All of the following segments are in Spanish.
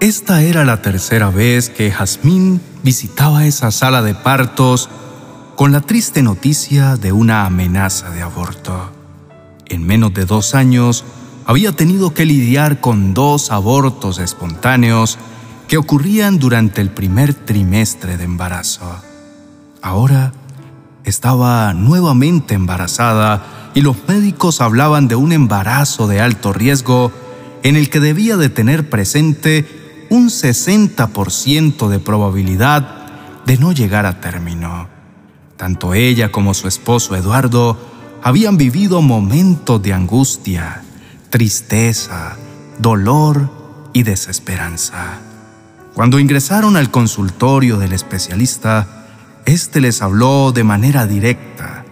Esta era la tercera vez que Jazmín visitaba esa sala de partos con la triste noticia de una amenaza de aborto. En menos de dos años, había tenido que lidiar con dos abortos espontáneos que ocurrían durante el primer trimestre de embarazo. Ahora estaba nuevamente embarazada y los médicos hablaban de un embarazo de alto riesgo en el que debía de tener presente un 60% de probabilidad de no llegar a término. Tanto ella como su esposo Eduardo habían vivido momentos de angustia, tristeza, dolor y desesperanza. Cuando ingresaron al consultorio del especialista, éste les habló de manera directa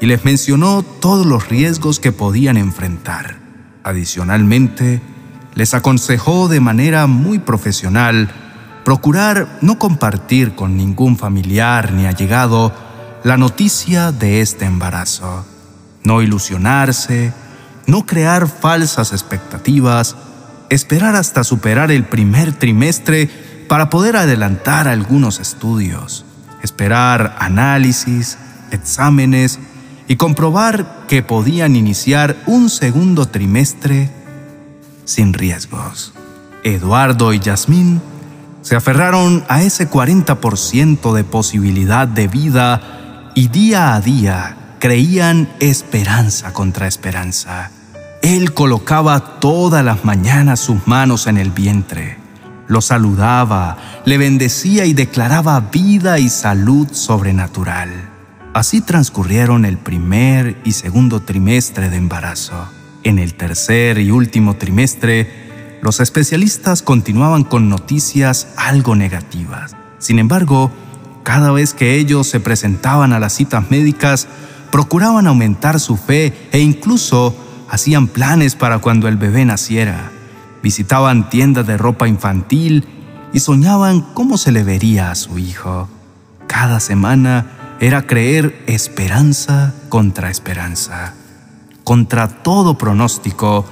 y les mencionó todos los riesgos que podían enfrentar. Adicionalmente, les aconsejó de manera muy profesional procurar no compartir con ningún familiar ni allegado la noticia de este embarazo, no ilusionarse, no crear falsas expectativas, esperar hasta superar el primer trimestre para poder adelantar algunos estudios, esperar análisis, exámenes y comprobar que podían iniciar un segundo trimestre sin riesgos. Eduardo y Yasmín se aferraron a ese 40% de posibilidad de vida y día a día creían esperanza contra esperanza. Él colocaba todas las mañanas sus manos en el vientre, lo saludaba, le bendecía y declaraba vida y salud sobrenatural. Así transcurrieron el primer y segundo trimestre de embarazo. En el tercer y último trimestre, los especialistas continuaban con noticias algo negativas. Sin embargo, cada vez que ellos se presentaban a las citas médicas, procuraban aumentar su fe e incluso hacían planes para cuando el bebé naciera, visitaban tiendas de ropa infantil y soñaban cómo se le vería a su hijo. Cada semana era creer esperanza contra esperanza. Contra todo pronóstico,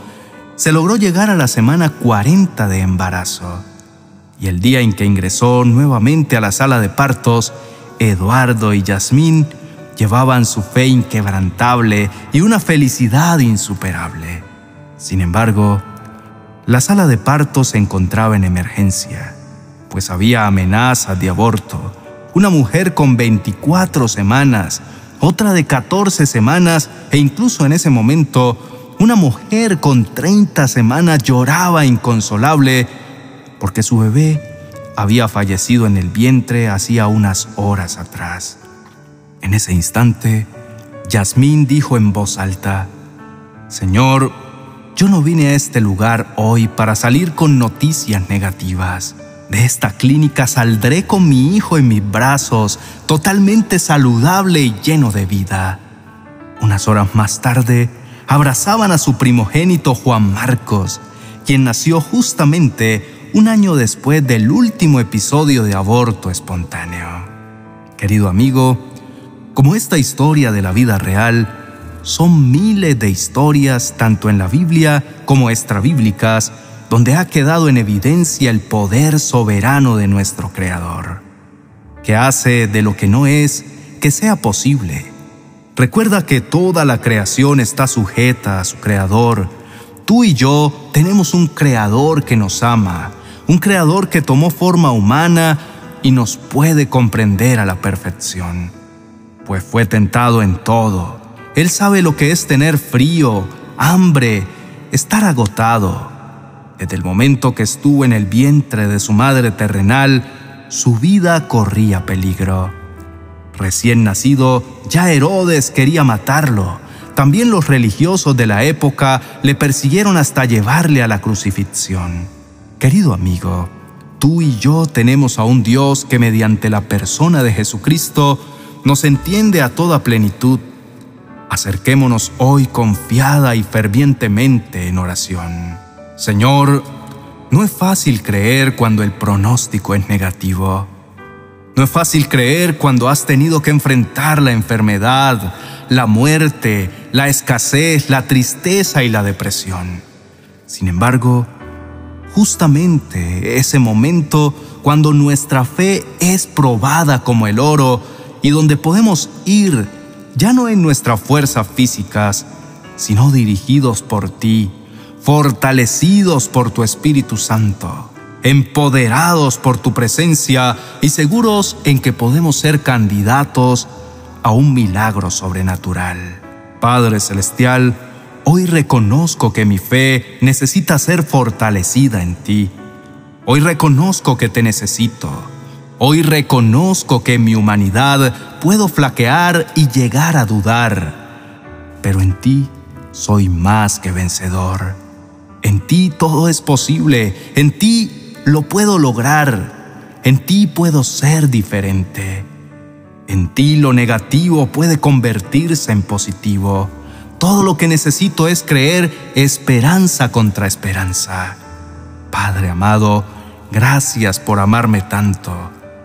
se logró llegar a la semana 40 de embarazo. Y el día en que ingresó nuevamente a la sala de partos, Eduardo y Yasmín llevaban su fe inquebrantable y una felicidad insuperable. Sin embargo, la sala de parto se encontraba en emergencia, pues había amenazas de aborto. Una mujer con 24 semanas, otra de 14 semanas e incluso en ese momento una mujer con 30 semanas lloraba inconsolable porque su bebé había fallecido en el vientre hacía unas horas atrás. En ese instante, Yasmín dijo en voz alta, Señor, yo no vine a este lugar hoy para salir con noticias negativas. De esta clínica saldré con mi hijo en mis brazos, totalmente saludable y lleno de vida. Unas horas más tarde, abrazaban a su primogénito Juan Marcos, quien nació justamente un año después del último episodio de aborto espontáneo. Querido amigo, como esta historia de la vida real, son miles de historias, tanto en la Biblia como extrabíblicas, donde ha quedado en evidencia el poder soberano de nuestro Creador, que hace de lo que no es que sea posible. Recuerda que toda la creación está sujeta a su Creador. Tú y yo tenemos un Creador que nos ama, un Creador que tomó forma humana y nos puede comprender a la perfección pues fue tentado en todo. Él sabe lo que es tener frío, hambre, estar agotado. Desde el momento que estuvo en el vientre de su madre terrenal, su vida corría peligro. Recién nacido, ya Herodes quería matarlo. También los religiosos de la época le persiguieron hasta llevarle a la crucifixión. Querido amigo, tú y yo tenemos a un Dios que mediante la persona de Jesucristo nos entiende a toda plenitud, acerquémonos hoy confiada y fervientemente en oración. Señor, no es fácil creer cuando el pronóstico es negativo. No es fácil creer cuando has tenido que enfrentar la enfermedad, la muerte, la escasez, la tristeza y la depresión. Sin embargo, justamente ese momento cuando nuestra fe es probada como el oro y donde podemos ir ya no en nuestras fuerzas físicas, sino dirigidos por ti, fortalecidos por tu Espíritu Santo, empoderados por tu presencia y seguros en que podemos ser candidatos a un milagro sobrenatural. Padre Celestial, hoy reconozco que mi fe necesita ser fortalecida en ti. Hoy reconozco que te necesito. Hoy reconozco que mi humanidad puedo flaquear y llegar a dudar. Pero en ti soy más que vencedor. En ti todo es posible. En ti lo puedo lograr. En ti puedo ser diferente. En ti lo negativo puede convertirse en positivo. Todo lo que necesito es creer esperanza contra esperanza. Padre amado, gracias por amarme tanto,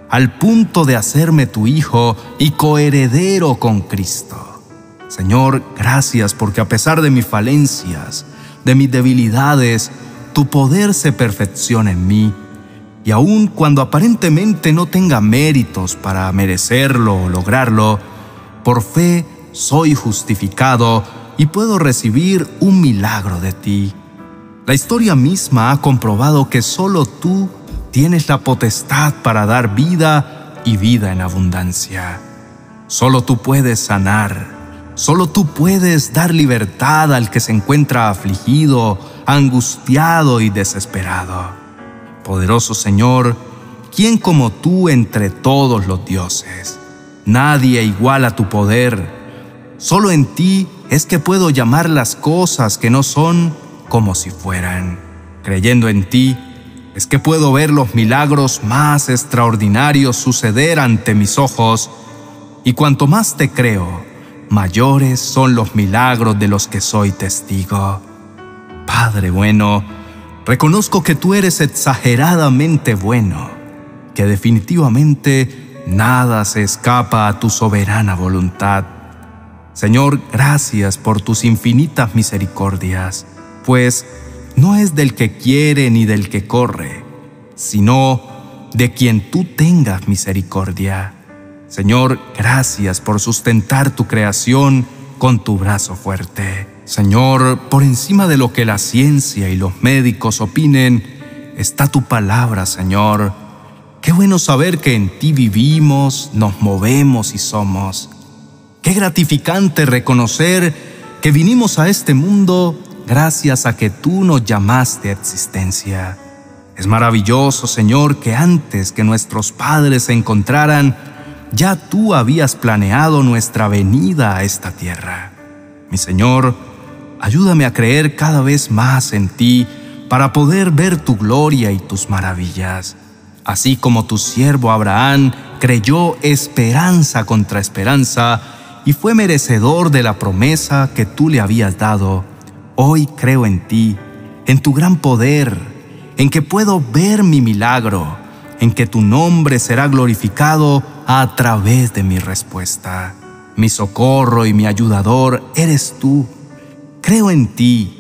al punto de hacerme tu hijo y coheredero con Cristo. Señor, gracias porque a pesar de mis falencias, de mis debilidades, tu poder se perfecciona en mí y aun cuando aparentemente no tenga méritos para merecerlo o lograrlo, por fe soy justificado y puedo recibir un milagro de ti. La historia misma ha comprobado que solo tú tienes la potestad para dar vida y vida en abundancia. Solo tú puedes sanar, solo tú puedes dar libertad al que se encuentra afligido, angustiado y desesperado. Poderoso Señor, ¿quién como tú entre todos los dioses? Nadie iguala tu poder. Solo en ti es que puedo llamar las cosas que no son como si fueran. Creyendo en ti, es que puedo ver los milagros más extraordinarios suceder ante mis ojos, y cuanto más te creo, mayores son los milagros de los que soy testigo. Padre bueno, Reconozco que tú eres exageradamente bueno, que definitivamente nada se escapa a tu soberana voluntad. Señor, gracias por tus infinitas misericordias, pues no es del que quiere ni del que corre, sino de quien tú tengas misericordia. Señor, gracias por sustentar tu creación con tu brazo fuerte. Señor, por encima de lo que la ciencia y los médicos opinen, está tu palabra, Señor. Qué bueno saber que en ti vivimos, nos movemos y somos. Qué gratificante reconocer que vinimos a este mundo gracias a que tú nos llamaste a existencia. Es maravilloso, Señor, que antes que nuestros padres se encontraran, ya tú habías planeado nuestra venida a esta tierra. Mi Señor, Ayúdame a creer cada vez más en ti para poder ver tu gloria y tus maravillas. Así como tu siervo Abraham creyó esperanza contra esperanza y fue merecedor de la promesa que tú le habías dado, hoy creo en ti, en tu gran poder, en que puedo ver mi milagro, en que tu nombre será glorificado a través de mi respuesta. Mi socorro y mi ayudador eres tú Creo en ti,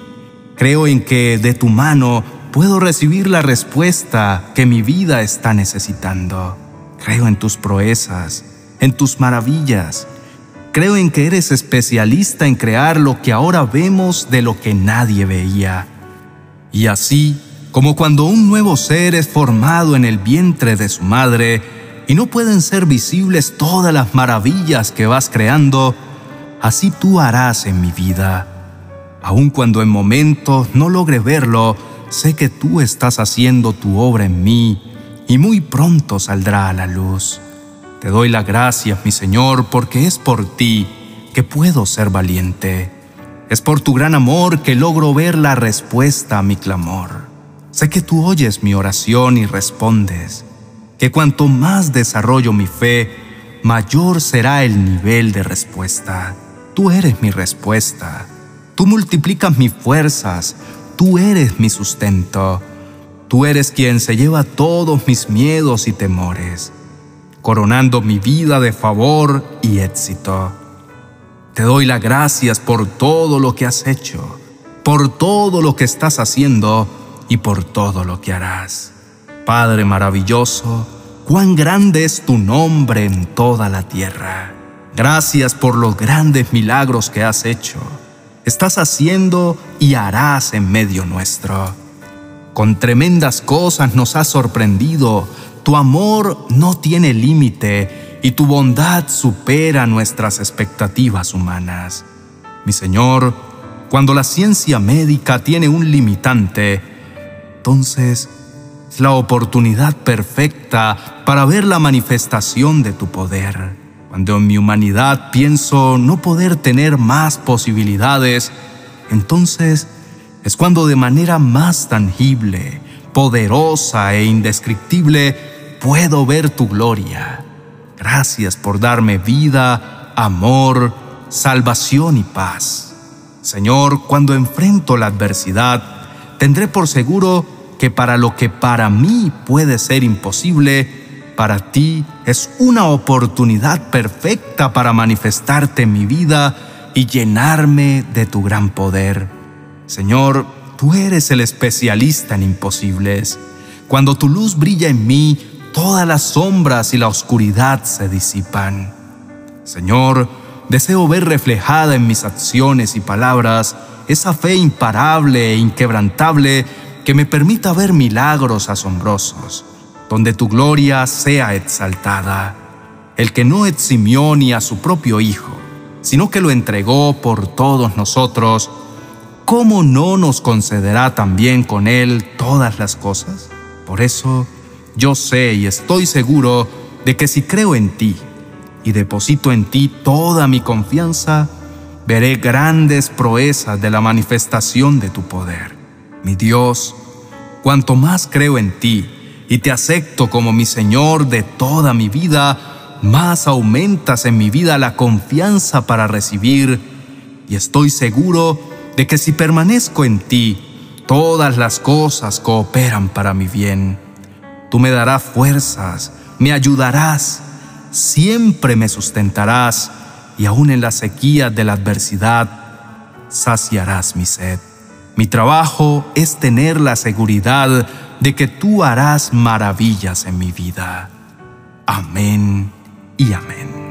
creo en que de tu mano puedo recibir la respuesta que mi vida está necesitando. Creo en tus proezas, en tus maravillas. Creo en que eres especialista en crear lo que ahora vemos de lo que nadie veía. Y así, como cuando un nuevo ser es formado en el vientre de su madre y no pueden ser visibles todas las maravillas que vas creando, así tú harás en mi vida Aun cuando en momentos no logre verlo, sé que tú estás haciendo tu obra en mí y muy pronto saldrá a la luz. Te doy las gracias, mi Señor, porque es por ti que puedo ser valiente. Es por tu gran amor que logro ver la respuesta a mi clamor. Sé que tú oyes mi oración y respondes, que cuanto más desarrollo mi fe, mayor será el nivel de respuesta. Tú eres mi respuesta Tú multiplicas mis fuerzas, tú eres mi sustento, tú eres quien se lleva todos mis miedos y temores, coronando mi vida de favor y éxito. Te doy las gracias por todo lo que has hecho, por todo lo que estás haciendo y por todo lo que harás. Padre maravilloso, cuán grande es tu nombre en toda la tierra. Gracias por los grandes milagros que has hecho, estás haciendo y harás en medio nuestro. Con tremendas cosas nos has sorprendido, tu amor no tiene límite y tu bondad supera nuestras expectativas humanas. Mi Señor, cuando la ciencia médica tiene un limitante, entonces es la oportunidad perfecta para ver la manifestación de tu poder. Cuando en mi humanidad pienso no poder tener más posibilidades, entonces es cuando de manera más tangible, poderosa e indescriptible puedo ver tu gloria. Gracias por darme vida, amor, salvación y paz. Señor, cuando enfrento la adversidad, tendré por seguro que para lo que para mí puede ser imposible, para ti es una oportunidad perfecta para manifestarte en mi vida y llenarme de tu gran poder. Señor, tú eres el especialista en imposibles. Cuando tu luz brilla en mí, todas las sombras y la oscuridad se disipan. Señor, deseo ver reflejada en mis acciones y palabras esa fe imparable e inquebrantable que me permita ver milagros asombrosos donde tu gloria sea exaltada. El que no eximió ni a su propio Hijo, sino que lo entregó por todos nosotros, ¿cómo no nos concederá también con Él todas las cosas? Por eso, yo sé y estoy seguro de que si creo en ti y deposito en ti toda mi confianza, veré grandes proezas de la manifestación de tu poder. Mi Dios, cuanto más creo en ti, y te acepto como mi Señor de toda mi vida, más aumentas en mi vida la confianza para recibir y estoy seguro de que si permanezco en ti, todas las cosas cooperan para mi bien. Tú me darás fuerzas, me ayudarás, siempre me sustentarás y aun en la sequía de la adversidad saciarás mi sed. Mi trabajo es tener la seguridad de que tú harás maravillas en mi vida. Amén y amén.